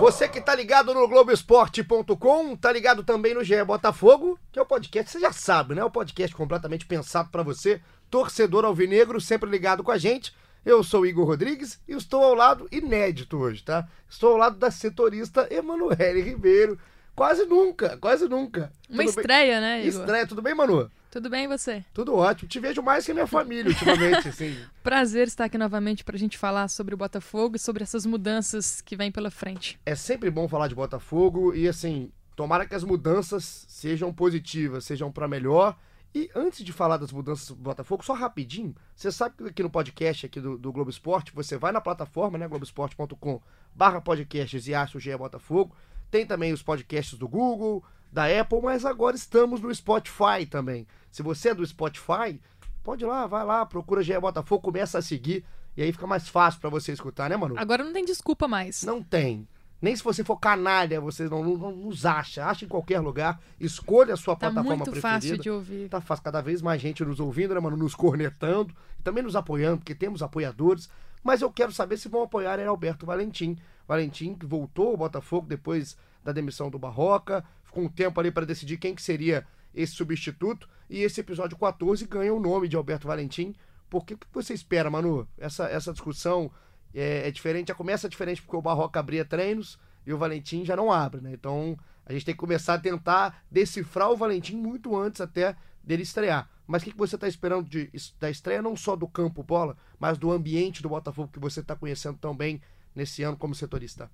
Você que tá ligado no Globoesporte.com, tá ligado também no GE Botafogo, que é o podcast, você já sabe, né? O podcast completamente pensado para você, torcedor alvinegro, sempre ligado com a gente. Eu sou o Igor Rodrigues e estou ao lado, inédito hoje, tá? Estou ao lado da setorista Emanuele Ribeiro. Quase nunca, quase nunca. Uma tudo estreia, bem? né, Igor? Estreia, tudo bem, Manu? Tudo bem você? Tudo ótimo. Te vejo mais que a minha família ultimamente, assim. Prazer estar aqui novamente para a gente falar sobre o Botafogo e sobre essas mudanças que vêm pela frente. É sempre bom falar de Botafogo e, assim, tomara que as mudanças sejam positivas, sejam para melhor. E antes de falar das mudanças do Botafogo, só rapidinho, você sabe que aqui no podcast aqui do, do Globo Esporte, você vai na plataforma, né, globoesporte.com barra podcasts e acha o GE Botafogo. Tem também os podcasts do Google, da Apple, mas agora estamos no Spotify também. Se você é do Spotify, pode ir lá, vai lá, procura GE Botafogo, começa a seguir e aí fica mais fácil para você escutar, né, Manu? Agora não tem desculpa mais. Não tem. Nem se você for canalha, você não, não, não nos acha. Acha em qualquer lugar. Escolha a sua tá plataforma muito preferida. fácil de ouvir. Tá fácil. Cada vez mais gente nos ouvindo, né, mano? Nos cornetando. E também nos apoiando, porque temos apoiadores. Mas eu quero saber se vão apoiar é Alberto Valentim. Valentim que voltou ao Botafogo depois da demissão do Barroca. Ficou um tempo ali para decidir quem que seria esse substituto. E esse episódio 14 ganha o nome de Alberto Valentim. Por que, o que você espera, Manu? Essa, essa discussão é, é, diferente, já começa diferente porque o Barroca abria treinos e o Valentim já não abre, né? Então a gente tem que começar a tentar decifrar o Valentim muito antes até dele estrear. Mas o que, que você está esperando de, da estreia, não só do campo bola, mas do ambiente do Botafogo que você está conhecendo tão bem nesse ano como setorista?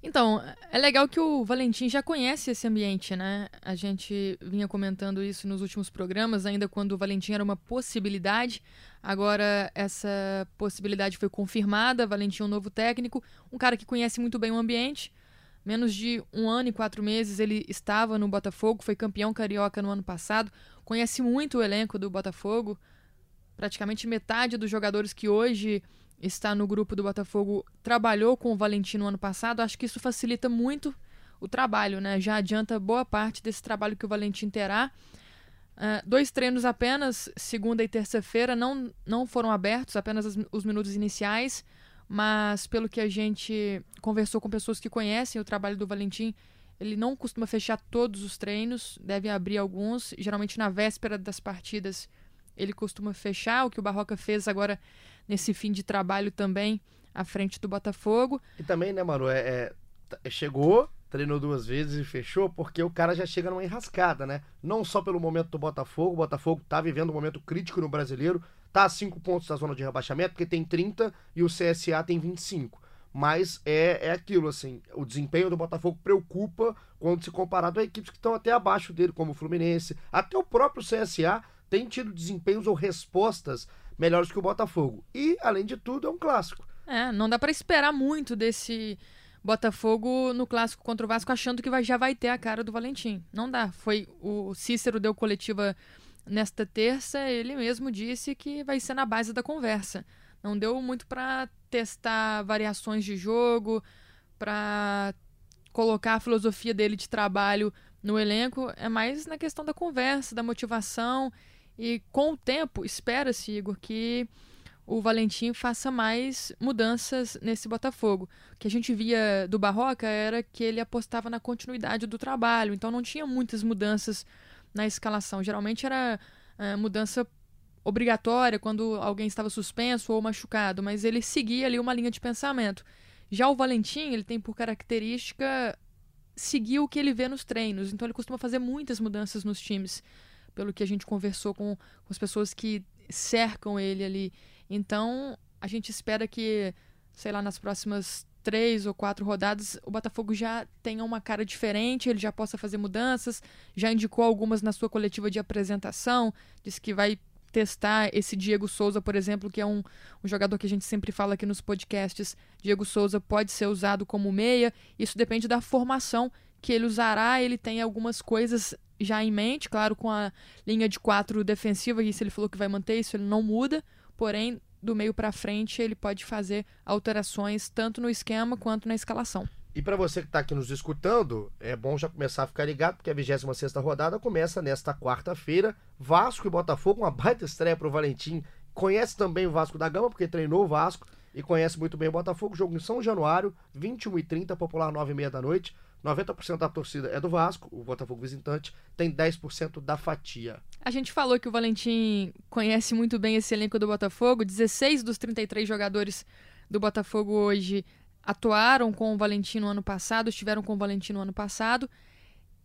Então, é legal que o Valentim já conhece esse ambiente, né? A gente vinha comentando isso nos últimos programas, ainda quando o Valentim era uma possibilidade. Agora essa possibilidade foi confirmada. Valentim é um novo técnico, um cara que conhece muito bem o ambiente. Menos de um ano e quatro meses ele estava no Botafogo, foi campeão carioca no ano passado, conhece muito o elenco do Botafogo. Praticamente metade dos jogadores que hoje está no grupo do Botafogo trabalhou com o Valentino ano passado, acho que isso facilita muito o trabalho, né? Já adianta boa parte desse trabalho que o Valentim terá. Uh, dois treinos apenas, segunda e terça-feira, não, não foram abertos, apenas as, os minutos iniciais, mas pelo que a gente conversou com pessoas que conhecem o trabalho do Valentim, ele não costuma fechar todos os treinos, deve abrir alguns, geralmente na véspera das partidas ele costuma fechar, o que o Barroca fez agora nesse fim de trabalho também à frente do Botafogo. E também, né, Manu, é, é, chegou, treinou duas vezes e fechou, porque o cara já chega numa enrascada, né? Não só pelo momento do Botafogo, o Botafogo tá vivendo um momento crítico no brasileiro, tá a cinco pontos da zona de rebaixamento, porque tem 30 e o CSA tem 25. Mas é, é aquilo, assim, o desempenho do Botafogo preocupa quando se comparado a equipes que estão até abaixo dele, como o Fluminense, até o próprio CSA tem tido desempenhos ou respostas melhores que o Botafogo. E, além de tudo, é um clássico. É, não dá para esperar muito desse Botafogo no clássico contra o Vasco achando que vai, já vai ter a cara do Valentim. Não dá. Foi o Cícero deu coletiva nesta terça, ele mesmo disse que vai ser na base da conversa. Não deu muito para testar variações de jogo, para colocar a filosofia dele de trabalho no elenco, é mais na questão da conversa, da motivação e com o tempo, espera-se, Igor, que o Valentim faça mais mudanças nesse Botafogo. O que a gente via do Barroca era que ele apostava na continuidade do trabalho, então não tinha muitas mudanças na escalação. Geralmente era é, mudança obrigatória quando alguém estava suspenso ou machucado, mas ele seguia ali uma linha de pensamento. Já o Valentim, ele tem por característica seguir o que ele vê nos treinos, então ele costuma fazer muitas mudanças nos times pelo que a gente conversou com, com as pessoas que cercam ele ali. Então, a gente espera que, sei lá, nas próximas três ou quatro rodadas, o Botafogo já tenha uma cara diferente, ele já possa fazer mudanças, já indicou algumas na sua coletiva de apresentação, disse que vai testar esse Diego Souza, por exemplo, que é um, um, jogador que a gente sempre fala aqui nos podcasts. Diego Souza pode ser usado como meia. Isso depende da formação que ele usará. Ele tem algumas coisas já em mente, claro, com a linha de quatro defensiva, e se ele falou que vai manter isso, ele não muda. Porém, do meio para frente, ele pode fazer alterações tanto no esquema quanto na escalação. E para você que está aqui nos escutando, é bom já começar a ficar ligado, porque a 26 rodada começa nesta quarta-feira. Vasco e Botafogo, uma baita estreia para o Valentim. Conhece também o Vasco da Gama, porque treinou o Vasco e conhece muito bem o Botafogo. Jogo em São Januário, 21h30, popular 9h30 da noite. 90% da torcida é do Vasco, o Botafogo visitante tem 10% da fatia. A gente falou que o Valentim conhece muito bem esse elenco do Botafogo. 16 dos 33 jogadores do Botafogo hoje atuaram com o Valentim no ano passado, estiveram com o Valentim no ano passado.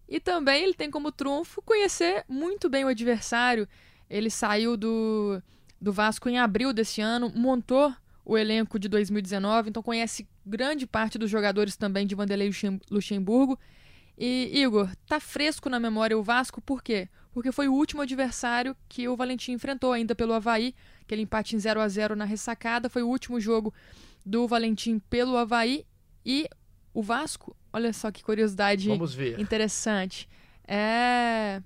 E também ele tem como trunfo conhecer muito bem o adversário. Ele saiu do, do Vasco em abril desse ano, montou o elenco de 2019, então conhece grande parte dos jogadores também de Vanderlei Luxemburgo. E, Igor, tá fresco na memória o Vasco, por quê? Porque foi o último adversário que o Valentim enfrentou ainda pelo Havaí, aquele empate em 0 a 0 na ressacada, foi o último jogo do Valentim pelo Havaí e o Vasco, olha só que curiosidade interessante. É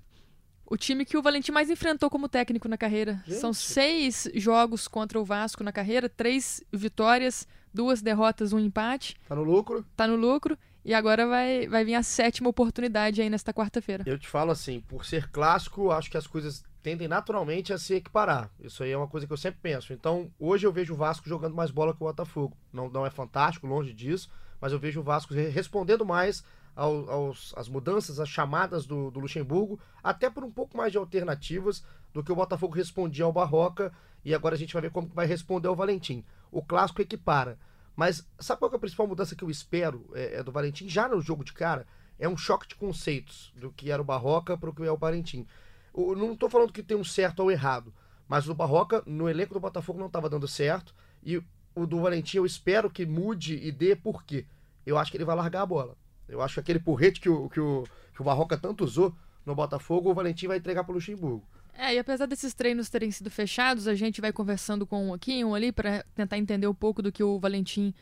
o time que o Valentim mais enfrentou como técnico na carreira. Gente. São seis jogos contra o Vasco na carreira, três vitórias, duas derrotas, um empate. Tá no lucro? Tá no lucro. E agora vai, vai vir a sétima oportunidade aí nesta quarta-feira. Eu te falo assim, por ser clássico, acho que as coisas tendem naturalmente a se equiparar. Isso aí é uma coisa que eu sempre penso. Então, hoje eu vejo o Vasco jogando mais bola que o Botafogo. Não, não é fantástico, longe disso, mas eu vejo o Vasco respondendo mais ao, aos, às mudanças, às chamadas do, do, Luxemburgo, até por um pouco mais de alternativas do que o Botafogo respondia ao Barroca, e agora a gente vai ver como vai responder ao Valentim. O clássico equipara. Mas sabe qual é a principal mudança que eu espero é, é do Valentim já no jogo de cara? É um choque de conceitos do que era o Barroca para o que é o Valentim. Eu não estou falando que tem um certo ou errado, mas o Barroca, no elenco do Botafogo, não estava dando certo, e o do Valentim eu espero que mude e dê por quê? Eu acho que ele vai largar a bola. Eu acho que aquele porrete que o, que o, que o Barroca tanto usou no Botafogo, o Valentim vai entregar para o Luxemburgo. É, e apesar desses treinos terem sido fechados, a gente vai conversando com um aqui, um ali, para tentar entender um pouco do que o Valentim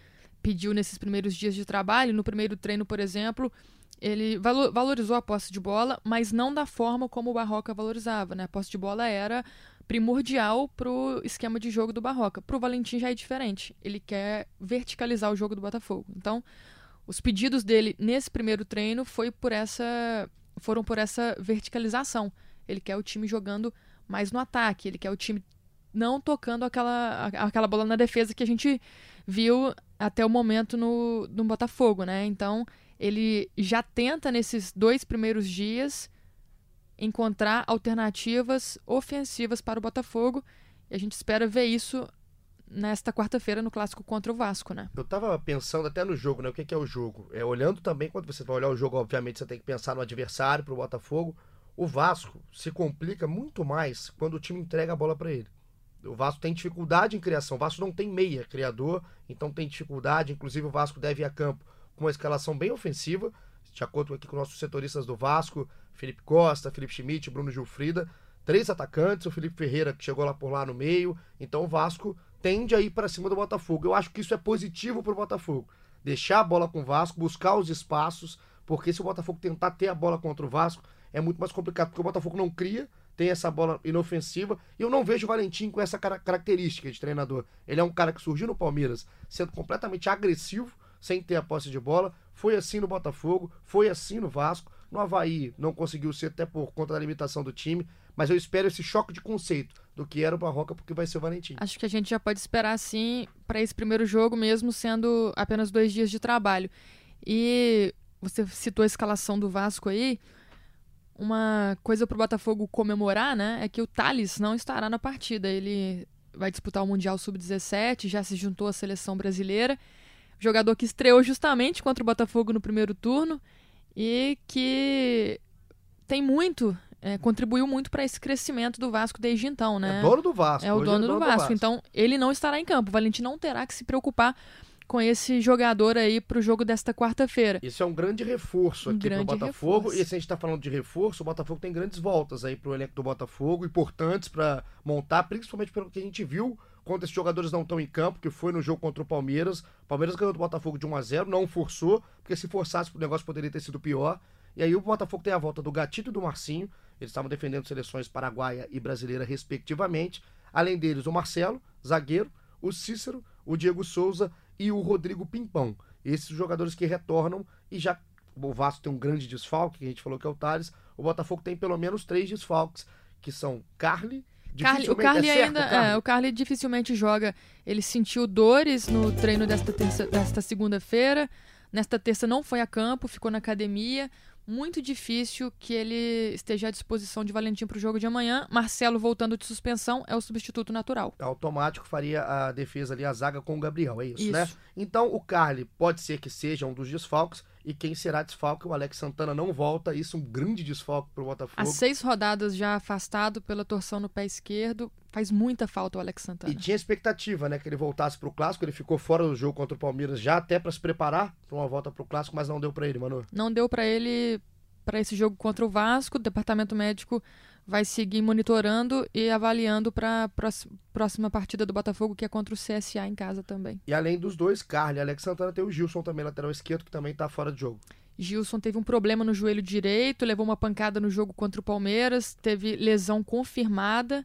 pediu nesses primeiros dias de trabalho. No primeiro treino, por exemplo, ele valorizou a posse de bola, mas não da forma como o Barroca valorizava. Né? A posse de bola era primordial para o esquema de jogo do Barroca. Para o Valentim já é diferente. Ele quer verticalizar o jogo do Botafogo. Então, os pedidos dele nesse primeiro treino foi por essa, foram por essa verticalização. Ele quer o time jogando mais no ataque, ele quer o time não tocando aquela, aquela bola na defesa que a gente viu até o momento no, no Botafogo, né? Então, ele já tenta nesses dois primeiros dias encontrar alternativas ofensivas para o Botafogo e a gente espera ver isso nesta quarta-feira no clássico contra o Vasco, né? Eu tava pensando até no jogo, né? O que, que é o jogo? É olhando também, quando você vai olhar o jogo, obviamente você tem que pensar no adversário para o Botafogo. O Vasco se complica muito mais quando o time entrega a bola para ele. O Vasco tem dificuldade em criação. O Vasco não tem meia criador, então tem dificuldade. Inclusive, o Vasco deve ir a campo com uma escalação bem ofensiva, de acordo aqui com nossos setoristas do Vasco, Felipe Costa, Felipe Schmidt, Bruno Gilfrida. Três atacantes, o Felipe Ferreira que chegou lá por lá no meio. Então o Vasco tende a ir para cima do Botafogo. Eu acho que isso é positivo para o Botafogo. Deixar a bola com o Vasco, buscar os espaços, porque se o Botafogo tentar ter a bola contra o Vasco, é muito mais complicado, porque o Botafogo não cria, tem essa bola inofensiva, e eu não vejo o Valentim com essa característica de treinador. Ele é um cara que surgiu no Palmeiras sendo completamente agressivo, sem ter a posse de bola, foi assim no Botafogo, foi assim no Vasco, no Havaí não conseguiu ser até por conta da limitação do time, mas eu espero esse choque de conceito do que era o Barroca porque vai ser o Valentim. Acho que a gente já pode esperar sim para esse primeiro jogo mesmo sendo apenas dois dias de trabalho. E você citou a escalação do Vasco aí. Uma coisa para o Botafogo comemorar, né, é que o Thales não estará na partida. Ele vai disputar o Mundial Sub-17, já se juntou à seleção brasileira. Jogador que estreou justamente contra o Botafogo no primeiro turno e que tem muito é, contribuiu muito para esse crescimento do Vasco desde então, né? É dono do Vasco. É o dono, é dono do, Vasco. do, Vasco. Então, ele não estará em campo. O Valentim não terá que se preocupar com esse jogador aí para o jogo desta quarta-feira. Isso é um grande reforço aqui um para o Botafogo. Reforço. E se a gente está falando de reforço, o Botafogo tem grandes voltas aí para o elenco do Botafogo, importantes para montar, principalmente pelo que a gente viu quando esses jogadores não estão em campo, que foi no jogo contra o Palmeiras. O Palmeiras ganhou do Botafogo de 1 a 0 não forçou, porque se forçasse o negócio poderia ter sido pior. E aí o Botafogo tem a volta do Gatito e do Marcinho. Eles estavam defendendo seleções paraguaia e brasileira, respectivamente. Além deles, o Marcelo, zagueiro, o Cícero, o Diego Souza e o Rodrigo Pimpão. Esses jogadores que retornam e já o Vasco tem um grande desfalque, que a gente falou que é o Thales. O Botafogo tem pelo menos três desfalques, que são Carly, Carly, o Carly é certo, ainda. Carly? É, o Carly dificilmente joga. Ele sentiu dores no treino desta, terça, desta segunda-feira. Nesta terça não foi a campo, ficou na academia muito difícil que ele esteja à disposição de Valentim para o jogo de amanhã. Marcelo voltando de suspensão é o substituto natural. Automático faria a defesa ali, a zaga com o Gabriel, é isso, né? isso. né? Então o Carly pode ser que seja um dos desfalques e quem será desfalque, o Alex Santana não volta, isso é um grande desfalque para o Botafogo. As seis rodadas já afastado pela torção no pé esquerdo, faz muita falta o Alex Santana. E tinha expectativa, né, que ele voltasse para o Clássico, ele ficou fora do jogo contra o Palmeiras já até para se preparar para uma volta para o Clássico, mas não deu para ele, Manu. Não deu para ele para esse jogo contra o Vasco, o departamento médico vai seguir monitorando e avaliando para a próxima partida do Botafogo, que é contra o CSA em casa também. E além dos dois, Carly e Alex Santana, tem o Gilson também, lateral esquerdo, que também está fora de jogo. Gilson teve um problema no joelho direito, levou uma pancada no jogo contra o Palmeiras, teve lesão confirmada.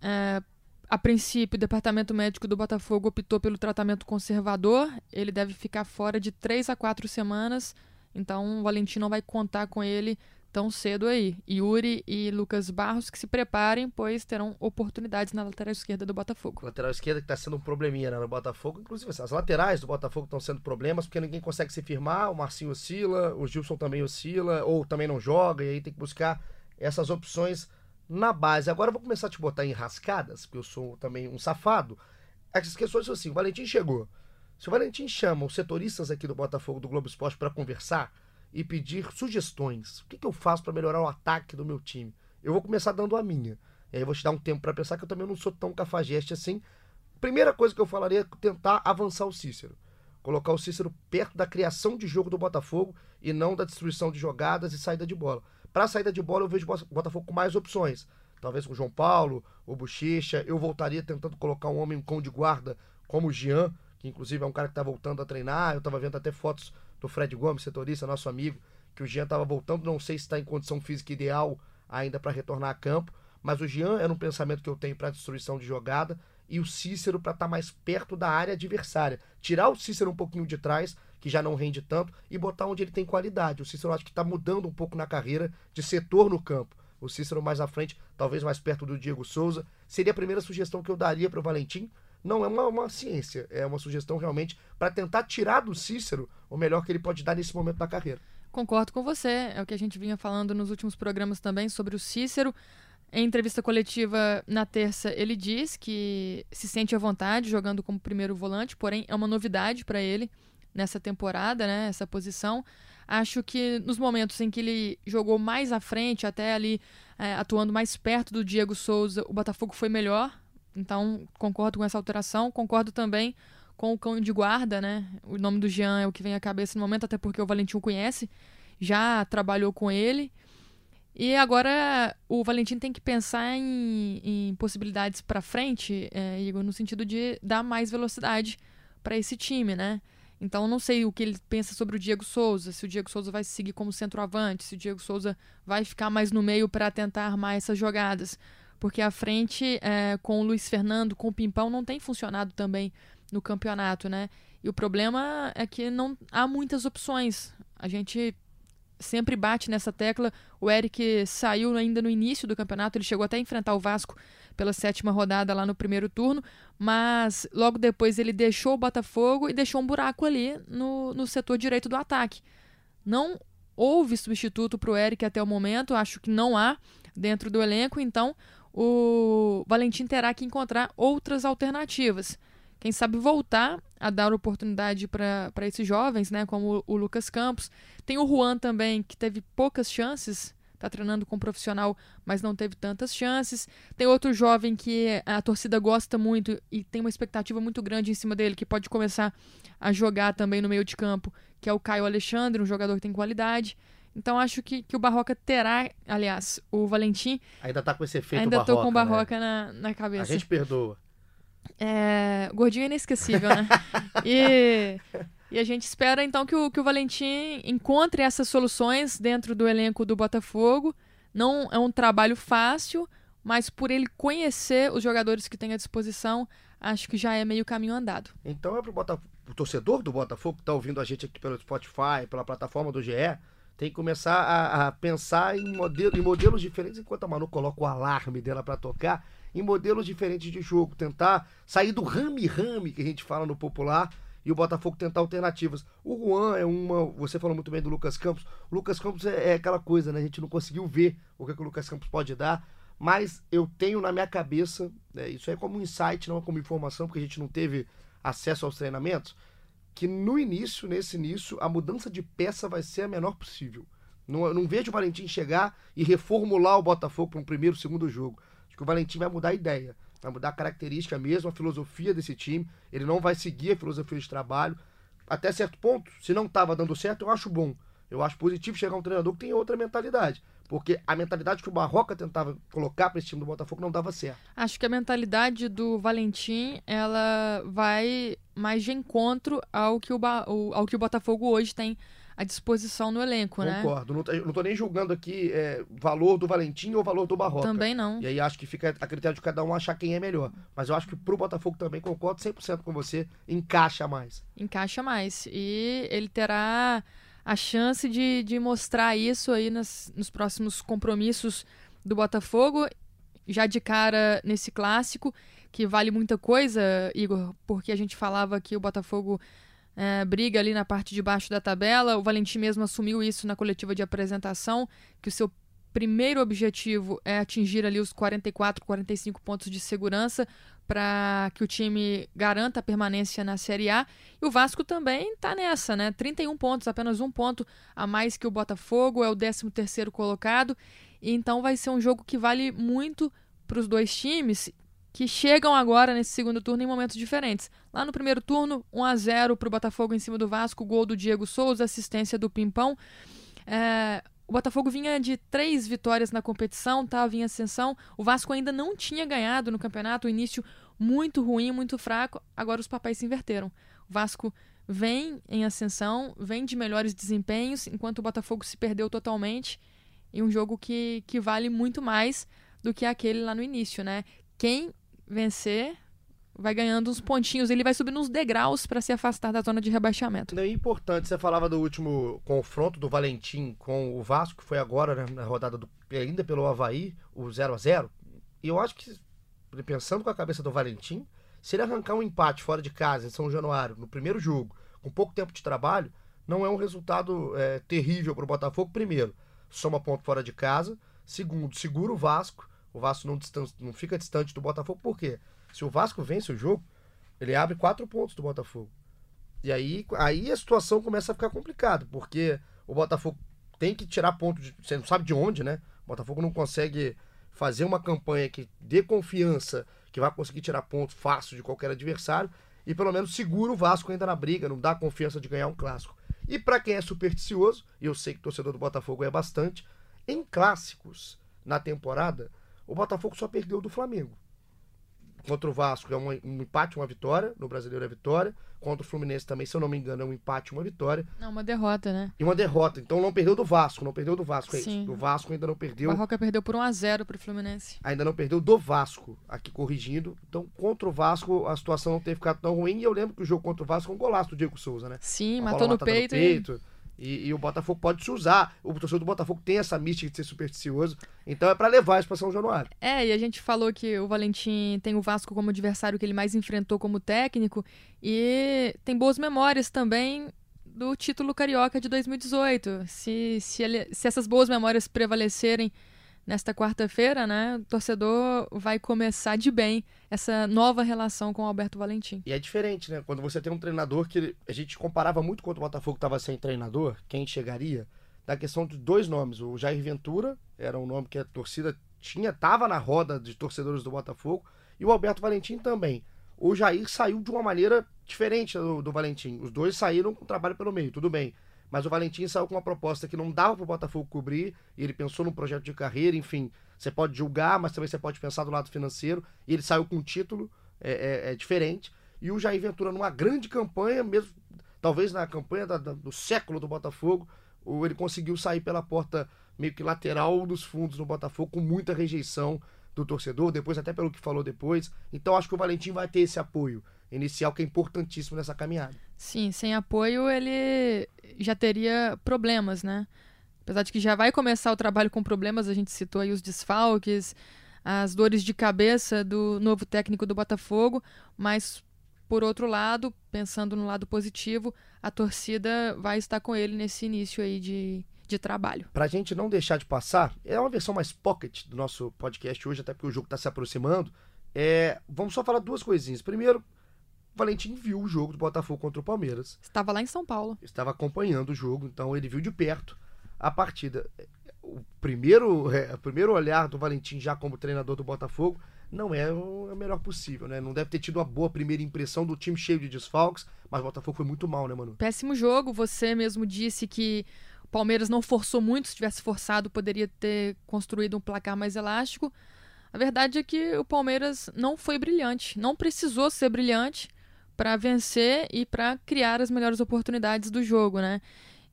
É, a princípio, o departamento médico do Botafogo optou pelo tratamento conservador. Ele deve ficar fora de três a quatro semanas. Então, o Valentim não vai contar com ele tão cedo aí. Yuri e Lucas Barros que se preparem, pois terão oportunidades na lateral esquerda do Botafogo. Lateral esquerda que está sendo um probleminha né, no Botafogo. Inclusive, as laterais do Botafogo estão sendo problemas porque ninguém consegue se firmar. O Marcinho oscila, o Gilson também oscila, ou também não joga, e aí tem que buscar essas opções na base. Agora eu vou começar a te botar em rascadas, porque eu sou também um safado. As questões são assim: o Valentim chegou. Se o Valentim chama os setoristas aqui do Botafogo do Globo Esporte para conversar, e pedir sugestões. O que, que eu faço para melhorar o ataque do meu time? Eu vou começar dando a minha. E aí eu vou te dar um tempo para pensar que eu também não sou tão cafajeste assim. Primeira coisa que eu falaria é tentar avançar o Cícero. Colocar o Cícero perto da criação de jogo do Botafogo e não da destruição de jogadas e saída de bola. Para saída de bola eu vejo o Botafogo com mais opções. Talvez com o João Paulo, o Bochecha. Eu voltaria tentando colocar um homem com de guarda como o Jean, que inclusive é um cara que está voltando a treinar. Eu estava vendo até fotos do Fred Gomes, setorista, nosso amigo, que o Jean estava voltando, não sei se está em condição física ideal ainda para retornar a campo, mas o Jean era um pensamento que eu tenho para destruição de jogada e o Cícero para estar tá mais perto da área adversária. Tirar o Cícero um pouquinho de trás, que já não rende tanto, e botar onde ele tem qualidade. O Cícero acho que está mudando um pouco na carreira de setor no campo. O Cícero mais à frente, talvez mais perto do Diego Souza. Seria a primeira sugestão que eu daria para o Valentim, não é uma, uma ciência, é uma sugestão realmente para tentar tirar do Cícero o melhor que ele pode dar nesse momento da carreira. Concordo com você, é o que a gente vinha falando nos últimos programas também sobre o Cícero. Em entrevista coletiva na terça, ele diz que se sente à vontade jogando como primeiro volante, porém é uma novidade para ele nessa temporada, né, essa posição. Acho que nos momentos em que ele jogou mais à frente, até ali é, atuando mais perto do Diego Souza, o Botafogo foi melhor então, concordo com essa alteração. Concordo também com o cão de guarda, né? O nome do Jean é o que vem à cabeça no momento, até porque o Valentim o conhece, já trabalhou com ele. E agora o Valentim tem que pensar em, em possibilidades para frente, é, Igor, no sentido de dar mais velocidade para esse time, né? Então não sei o que ele pensa sobre o Diego Souza, se o Diego Souza vai seguir como centroavante, se o Diego Souza vai ficar mais no meio para tentar armar essas jogadas porque a frente é, com o Luiz Fernando, com o Pimpão, não tem funcionado também no campeonato, né? E o problema é que não há muitas opções. A gente sempre bate nessa tecla. O Eric saiu ainda no início do campeonato, ele chegou até a enfrentar o Vasco pela sétima rodada lá no primeiro turno, mas logo depois ele deixou o Botafogo e deixou um buraco ali no, no setor direito do ataque. Não houve substituto para o Eric até o momento, acho que não há dentro do elenco, então o Valentim terá que encontrar outras alternativas. Quem sabe voltar a dar oportunidade para esses jovens, né, como o Lucas Campos. Tem o Juan também, que teve poucas chances, está treinando com um profissional, mas não teve tantas chances. Tem outro jovem que a torcida gosta muito e tem uma expectativa muito grande em cima dele, que pode começar a jogar também no meio de campo, que é o Caio Alexandre, um jogador que tem qualidade. Então acho que, que o Barroca terá, aliás, o Valentim. Ainda tá com esse efeito Ainda Barroca, tô com o Barroca né? na, na cabeça. A gente perdoa. É, gordinho é inesquecível, né? e, e a gente espera então que o, que o Valentim encontre essas soluções dentro do elenco do Botafogo. Não é um trabalho fácil, mas por ele conhecer os jogadores que tem à disposição, acho que já é meio caminho andado. Então é pro Botafogo, o torcedor do Botafogo que está ouvindo a gente aqui pelo Spotify, pela plataforma do GE, tem que começar a, a pensar em, modelo, em modelos diferentes, enquanto a Manu coloca o alarme dela para tocar, em modelos diferentes de jogo, tentar sair do rame-rame que a gente fala no popular e o Botafogo tentar alternativas. O Juan é uma. Você falou muito bem do Lucas Campos. O Lucas Campos é, é aquela coisa, né? A gente não conseguiu ver o que, que o Lucas Campos pode dar, mas eu tenho na minha cabeça, né, isso é como um insight, não é como informação, porque a gente não teve acesso aos treinamentos, que no início, nesse início, a mudança de peça vai ser a menor possível. Não, não vejo o Valentim chegar e reformular o Botafogo para um primeiro, segundo jogo. Acho que o Valentim vai mudar a ideia, vai mudar a característica mesmo, a filosofia desse time. Ele não vai seguir a filosofia de trabalho. Até certo ponto, se não estava dando certo, eu acho bom. Eu acho positivo chegar um treinador que tem outra mentalidade. Porque a mentalidade que o Barroca tentava colocar para esse time do Botafogo não dava certo. Acho que a mentalidade do Valentim, ela vai mais de encontro ao que o, ao que o Botafogo hoje tem à disposição no elenco, Concordo. né? Concordo. Não, não tô nem julgando aqui é, valor do Valentim ou valor do Barroca. Também não. E aí acho que fica a critério de cada um achar quem é melhor. Mas eu acho que pro Botafogo também, concordo 100% com você, encaixa mais. Encaixa mais. E ele terá a chance de, de mostrar isso aí nas, nos próximos compromissos do Botafogo, já de cara nesse clássico, que vale muita coisa, Igor, porque a gente falava que o Botafogo é, briga ali na parte de baixo da tabela. O Valentim mesmo assumiu isso na coletiva de apresentação, que o seu primeiro objetivo é atingir ali os 44, 45 pontos de segurança para que o time garanta a permanência na Série A. E o Vasco também está nessa, né? 31 pontos, apenas um ponto a mais que o Botafogo, é o 13º colocado. Então vai ser um jogo que vale muito para os dois times que chegam agora nesse segundo turno em momentos diferentes. Lá no primeiro turno, 1 a 0 para o Botafogo em cima do Vasco, gol do Diego Souza, assistência do Pimpão. É, o Botafogo vinha de três vitórias na competição, estava em ascensão. O Vasco ainda não tinha ganhado no campeonato, o início muito ruim, muito fraco. Agora os papéis se inverteram. O Vasco vem em ascensão, vem de melhores desempenhos, enquanto o Botafogo se perdeu totalmente em um jogo que, que vale muito mais do que aquele lá no início, né? Quem vencer vai ganhando uns pontinhos, ele vai subindo uns degraus para se afastar da zona de rebaixamento. É importante, você falava do último confronto do Valentim com o Vasco, que foi agora né, na rodada do, ainda pelo Havaí, o 0 a 0 E eu acho que, pensando com a cabeça do Valentim, se ele arrancar um empate fora de casa em São Januário, no primeiro jogo, com pouco tempo de trabalho, não é um resultado é, terrível para o Botafogo. Primeiro, soma ponto fora de casa. Segundo, segura o Vasco. O Vasco não, não fica distante do Botafogo, por quê? Se o Vasco vence o jogo, ele abre quatro pontos do Botafogo. E aí, aí a situação começa a ficar complicada, porque o Botafogo tem que tirar ponto, de, você não sabe de onde, né? O Botafogo não consegue fazer uma campanha que dê confiança, que vai conseguir tirar pontos fácil de qualquer adversário, e pelo menos segura o Vasco ainda na briga, não dá confiança de ganhar um clássico. E para quem é supersticioso, e eu sei que torcedor do Botafogo é bastante, em clássicos na temporada, o Botafogo só perdeu do Flamengo contra o Vasco é um empate, uma vitória. No Brasileiro é vitória. Contra o Fluminense também, se eu não me engano, é um empate, uma vitória. Não, uma derrota, né? E uma derrota. Então não perdeu do Vasco, não perdeu do Vasco, é Sim. isso. Do Vasco ainda não perdeu. O Barroca perdeu por 1 a 0 pro Fluminense. Ainda não perdeu do Vasco, aqui corrigindo. Então, contra o Vasco, a situação não teve ficado tão ruim. E eu lembro que o jogo contra o Vasco foi um golaço do Diego Souza, né? Sim, matou no peito. no peito. E... E, e, o Botafogo pode se usar. O torcedor do Botafogo tem essa mística de ser supersticioso. Então é para levar isso para São Januário. É, e a gente falou que o Valentim tem o Vasco como adversário que ele mais enfrentou como técnico. E tem boas memórias também do título carioca de 2018. Se, se, ele, se essas boas memórias prevalecerem nesta quarta-feira, né, o torcedor vai começar de bem essa nova relação com o Alberto Valentim. E é diferente, né? Quando você tem um treinador que a gente comparava muito quando o Botafogo estava sem treinador, quem chegaria, da questão de dois nomes. O Jair Ventura era um nome que a torcida tinha, estava na roda de torcedores do Botafogo, e o Alberto Valentim também. O Jair saiu de uma maneira diferente do, do Valentim. Os dois saíram com trabalho pelo meio, tudo bem. Mas o Valentim saiu com uma proposta que não dava para o Botafogo cobrir, e ele pensou num projeto de carreira, enfim. Você pode julgar, mas também você pode pensar do lado financeiro. E ele saiu com um título é, é, é diferente. E o Jair Ventura, numa grande campanha, mesmo talvez na campanha da, da, do século do Botafogo, ele conseguiu sair pela porta meio que lateral dos fundos no Botafogo com muita rejeição do torcedor, depois até pelo que falou depois. Então acho que o Valentim vai ter esse apoio inicial que é importantíssimo nessa caminhada. Sim, sem apoio ele já teria problemas, né? Apesar de que já vai começar o trabalho com problemas, a gente citou aí os desfalques, as dores de cabeça do novo técnico do Botafogo, mas por outro lado, pensando no lado positivo, a torcida vai estar com ele nesse início aí de, de trabalho. Para a gente não deixar de passar, é uma versão mais pocket do nosso podcast hoje, até porque o jogo está se aproximando. É, vamos só falar duas coisinhas. Primeiro, Valentim viu o jogo do Botafogo contra o Palmeiras. Estava lá em São Paulo. Estava acompanhando o jogo, então ele viu de perto a partida. O primeiro, é, o primeiro olhar do Valentim já como treinador do Botafogo não é o melhor possível, né? Não deve ter tido uma boa primeira impressão do time cheio de desfalques, mas o Botafogo foi muito mal, né, mano? Péssimo jogo. Você mesmo disse que o Palmeiras não forçou muito. Se tivesse forçado, poderia ter construído um placar mais elástico. A verdade é que o Palmeiras não foi brilhante. Não precisou ser brilhante para vencer e para criar as melhores oportunidades do jogo, né?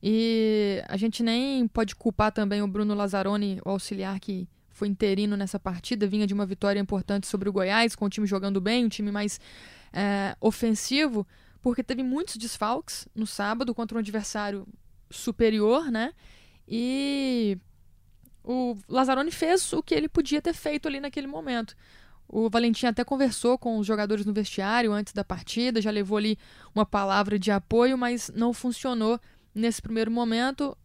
E a gente nem pode culpar também o Bruno Lazzaroni, o auxiliar que foi interino nessa partida, vinha de uma vitória importante sobre o Goiás, com o time jogando bem, um time mais é, ofensivo, porque teve muitos desfalques no sábado contra um adversário superior, né? E o Lazzaroni fez o que ele podia ter feito ali naquele momento. O Valentim até conversou com os jogadores no vestiário antes da partida, já levou ali uma palavra de apoio, mas não funcionou nesse primeiro momento,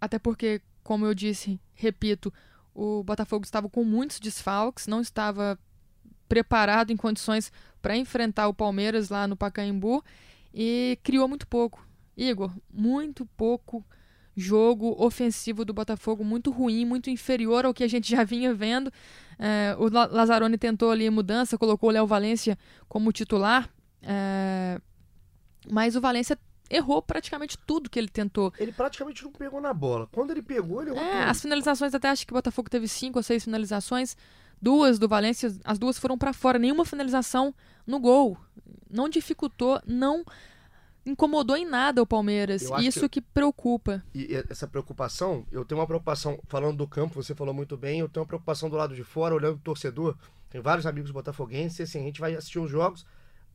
até porque, como eu disse, repito, o Botafogo estava com muitos desfalques, não estava preparado em condições para enfrentar o Palmeiras lá no Pacaembu e criou muito pouco. Igor, muito pouco jogo ofensivo do Botafogo, muito ruim, muito inferior ao que a gente já vinha vendo. É, o Lazzaroni tentou ali mudança, colocou o Léo Valência como titular, é, mas o Valência errou praticamente tudo que ele tentou. Ele praticamente não pegou na bola. Quando ele pegou, ele errou é, As finalizações, até acho que o Botafogo teve cinco ou seis finalizações. Duas do Valência, as duas foram para fora. Nenhuma finalização no gol. Não dificultou, não incomodou em nada o Palmeiras. Isso que... que... preocupa. E essa preocupação, eu tenho uma preocupação, falando do campo, você falou muito bem, eu tenho uma preocupação do lado de fora, olhando o torcedor. Tem vários amigos botafoguenses, e assim, a gente vai assistir os jogos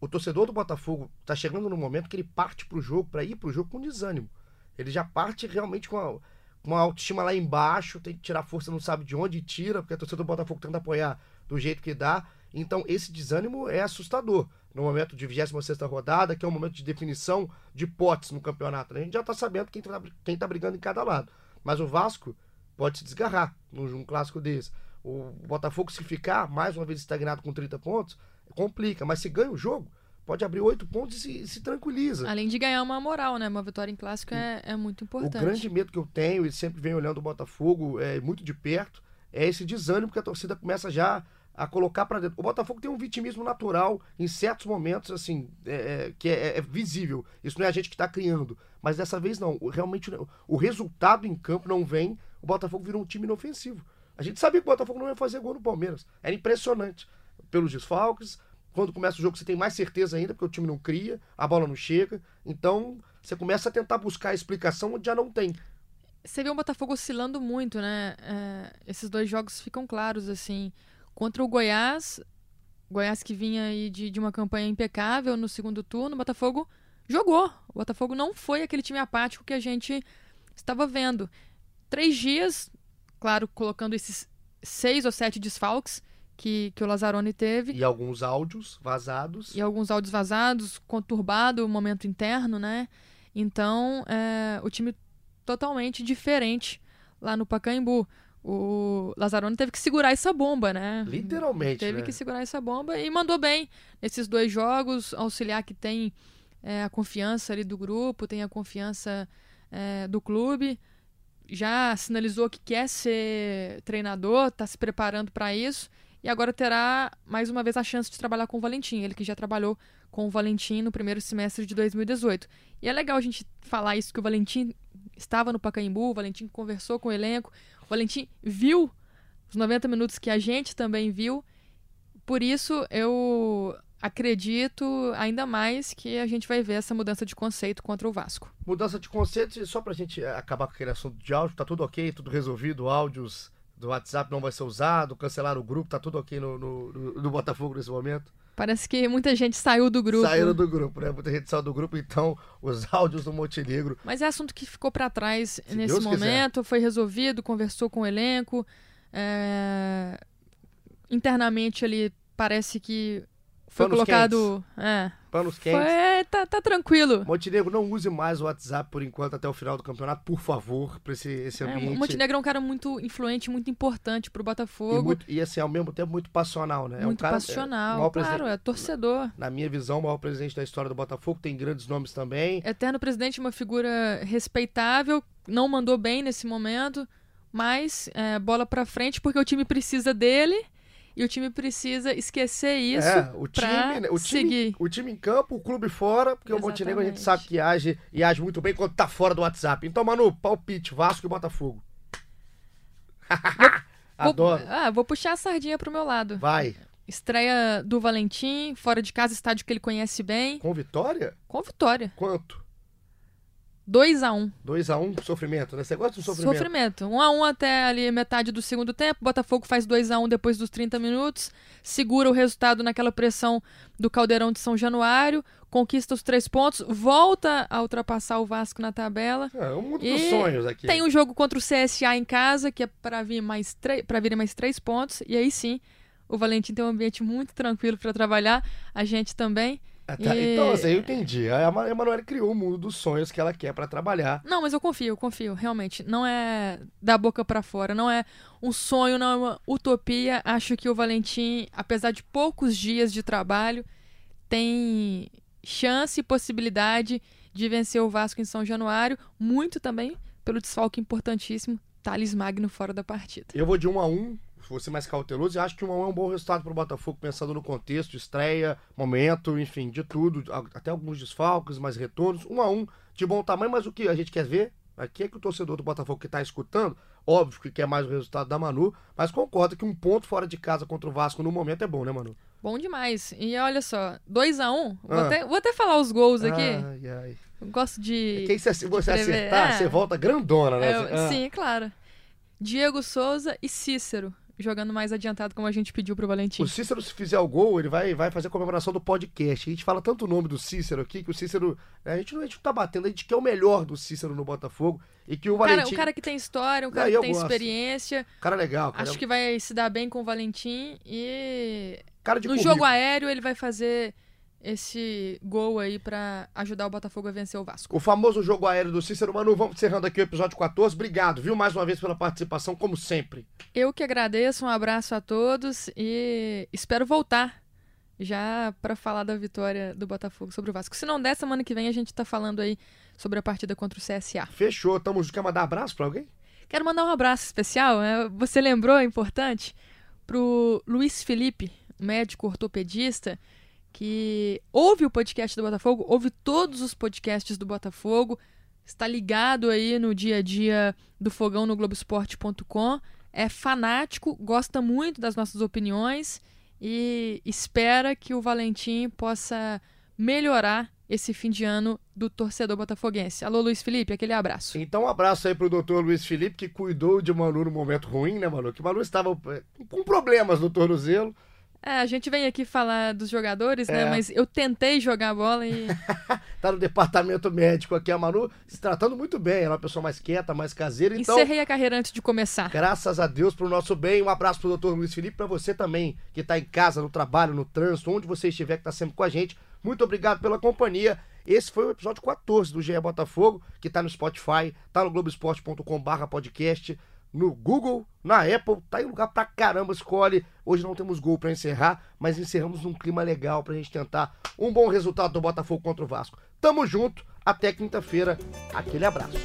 o torcedor do Botafogo está chegando no momento que ele parte para o jogo, para ir para o jogo com desânimo. Ele já parte realmente com a, uma autoestima lá embaixo, tem que tirar força, não sabe de onde tira, porque a torcida do Botafogo tenta apoiar do jeito que dá. Então, esse desânimo é assustador. No momento de 26 rodada, que é um momento de definição de potes no campeonato. Né? A gente já está sabendo quem está quem tá brigando em cada lado. Mas o Vasco pode se desgarrar num, clássico desse. O Botafogo, se ficar mais uma vez estagnado com 30 pontos, complica. Mas se ganha o jogo, pode abrir oito pontos e se, se, tranquiliza. Além de ganhar uma moral, né? Uma vitória em clássico é, é muito importante. O grande medo que eu tenho, e sempre venho olhando o Botafogo é, muito de perto, é esse desânimo que a torcida começa já a colocar para dentro. O Botafogo tem um vitimismo natural em certos momentos, assim, é, é que é, é, visível. Isso não é a gente que está criando. Mas dessa vez não. Realmente o resultado em campo não vem. O Botafogo virou um time inofensivo. A gente sabia que o Botafogo não ia fazer gol no Palmeiras. Era impressionante pelos desfalques. Quando começa o jogo, você tem mais certeza ainda, porque o time não cria, a bola não chega. Então, você começa a tentar buscar a explicação onde já não tem. Você vê o Botafogo oscilando muito, né? É, esses dois jogos ficam claros, assim. Contra o Goiás, Goiás que vinha aí de, de uma campanha impecável no segundo turno, o Botafogo jogou. O Botafogo não foi aquele time apático que a gente estava vendo. Três dias, claro, colocando esses seis ou sete desfalques, que, que o Lazzaroni teve. E alguns áudios vazados. E alguns áudios vazados, conturbado o momento interno, né? Então, é, o time totalmente diferente lá no Pacaembu. O Lazzaroni teve que segurar essa bomba, né? Literalmente. Teve né? que segurar essa bomba e mandou bem nesses dois jogos. Auxiliar que tem é, a confiança ali do grupo, tem a confiança é, do clube já sinalizou que quer ser treinador, está se preparando para isso e agora terá mais uma vez a chance de trabalhar com o Valentim, ele que já trabalhou com o Valentim no primeiro semestre de 2018. E é legal a gente falar isso que o Valentim estava no Pacaembu, o Valentim conversou com o elenco, Valentim viu os 90 minutos que a gente também viu. Por isso eu acredito ainda mais que a gente vai ver essa mudança de conceito contra o Vasco. Mudança de conceito, só pra gente acabar com aquele assunto de áudio, tá tudo ok, tudo resolvido, áudios do WhatsApp não vai ser usado, cancelaram o grupo, tá tudo ok no, no, no, no Botafogo nesse momento? Parece que muita gente saiu do grupo. Saíram do grupo, né? Muita gente saiu do grupo, então os áudios do Montenegro. Mas é assunto que ficou para trás Se nesse Deus momento, quiser. foi resolvido, conversou com o elenco. É... Internamente ali parece que foi Panos colocado. Quentes. É. Panos quentes. Foi, tá, tá tranquilo. Montenegro, não use mais o WhatsApp por enquanto até o final do campeonato, por favor, pra esse, esse ambiente. É, o Montenegro é um cara muito influente, muito importante pro Botafogo. E, muito, e assim, ao mesmo tempo, muito passional, né? Muito é um cara, passional, é, claro, é torcedor. Na, na, minha visão, o maior presidente da história do Botafogo, tem grandes nomes também. Eterno presidente, uma figura respeitável, não mandou bem nesse momento, mas é, bola pra frente porque o time precisa dele e o time precisa esquecer isso é, o time, né, o time, seguir. O time em campo, o clube fora, porque Exatamente. o Montenegro a gente sabe que age e age muito bem quando tá fora do WhatsApp. Então, Manu, palpite, Vasco e Botafogo. Adoro. Vou, ah, vou puxar a sardinha pro meu lado. Vai. Estreia do Valentim, fora de casa, estádio que ele conhece bem. Com vitória? Com vitória. Quanto? 2x1. 2x1, um, sofrimento, né? Você gosta do sofrimento? Sofrimento. 1x1 um até ali metade do segundo tempo. Botafogo faz 2x1 depois dos 30 minutos. Segura o resultado naquela pressão do Caldeirão de São Januário. Conquista os três pontos. Volta a ultrapassar o Vasco na tabela. É, um mundo dos sonhos aqui. Tem um jogo contra o CSA em casa, que é para vir mais para vir mais três pontos. E aí sim, o Valentim tem um ambiente muito tranquilo para trabalhar. A gente também. Ah, tá. E... Então, assim, eu entendi. A Emanuele criou o mundo dos sonhos que ela quer para trabalhar. Não, mas eu confio, eu confio, realmente. Não é da boca para fora, não é um sonho, não é uma utopia. Acho que o Valentim, apesar de poucos dias de trabalho, tem chance e possibilidade de vencer o Vasco em São Januário, muito também pelo desfalque importantíssimo, Thales Magno fora da partida. Eu vou de 1 um a 1 um vou ser mais cauteloso e acho que um é um bom resultado para o Botafogo, pensando no contexto, estreia, momento, enfim, de tudo, até alguns desfalques, mais retornos, um a um, de bom tamanho, mas o que a gente quer ver aqui é que o torcedor do Botafogo que está escutando, óbvio que quer mais o resultado da Manu, mas concorda que um ponto fora de casa contra o Vasco no momento é bom, né, Manu? Bom demais. E olha só, 2 a 1 um, ah. vou, até, vou até falar os gols aqui. Ai, ai. Eu gosto de. É se você acertar, é. você volta grandona, né? Eu, ah. Sim, claro. Diego Souza e Cícero jogando mais adiantado como a gente pediu pro Valentim. O Cícero, se fizer o gol, ele vai, vai fazer a comemoração do podcast. A gente fala tanto o nome do Cícero aqui, que o Cícero. A gente, não, a gente não tá batendo, a gente quer o melhor do Cícero no Botafogo. E que o Valentim. Cara, um cara que tem história, um cara que tem gosto. experiência. Cara legal, cara. Acho que vai se dar bem com o Valentim e. Cara de no jogo aéreo ele vai fazer esse gol aí para ajudar o Botafogo a vencer o Vasco. O famoso jogo aéreo do Cícero. Manu, vamos encerrando aqui o episódio 14. Obrigado, viu, mais uma vez pela participação, como sempre. Eu que agradeço, um abraço a todos e espero voltar já para falar da vitória do Botafogo sobre o Vasco. Se não der, semana que vem a gente tá falando aí sobre a partida contra o CSA. Fechou, tamo junto. Quer mandar abraço para alguém? Quero mandar um abraço especial, né? você lembrou, é importante, pro Luiz Felipe, médico ortopedista, que ouve o podcast do Botafogo, ouve todos os podcasts do Botafogo, está ligado aí no dia a dia do Fogão no Globoesporte.com, é fanático, gosta muito das nossas opiniões e espera que o Valentim possa melhorar esse fim de ano do torcedor botafoguense. Alô, Luiz Felipe, aquele abraço. Então, um abraço aí pro doutor Luiz Felipe, que cuidou de Manu no momento ruim, né, Manu? Que Manu estava eh, com problemas no tornozelo. É, a gente vem aqui falar dos jogadores, né? é. né? Mas eu tentei jogar bola e. tá no departamento médico aqui, a Manu se tratando muito bem. Ela é uma pessoa mais quieta, mais caseira. Então, Encerrei a carreira antes de começar. Graças a Deus pro nosso bem. Um abraço pro doutor Luiz Felipe, para você também, que tá em casa, no trabalho, no trânsito, onde você estiver, que tá sempre com a gente. Muito obrigado pela companhia. Esse foi o episódio 14 do GE Botafogo, que tá no Spotify, tá no globoesporte.com/podcast no Google, na Apple, tá em lugar pra caramba, escolhe. Hoje não temos gol para encerrar, mas encerramos num clima legal pra gente tentar um bom resultado do Botafogo contra o Vasco. Tamo junto, até quinta-feira, aquele abraço.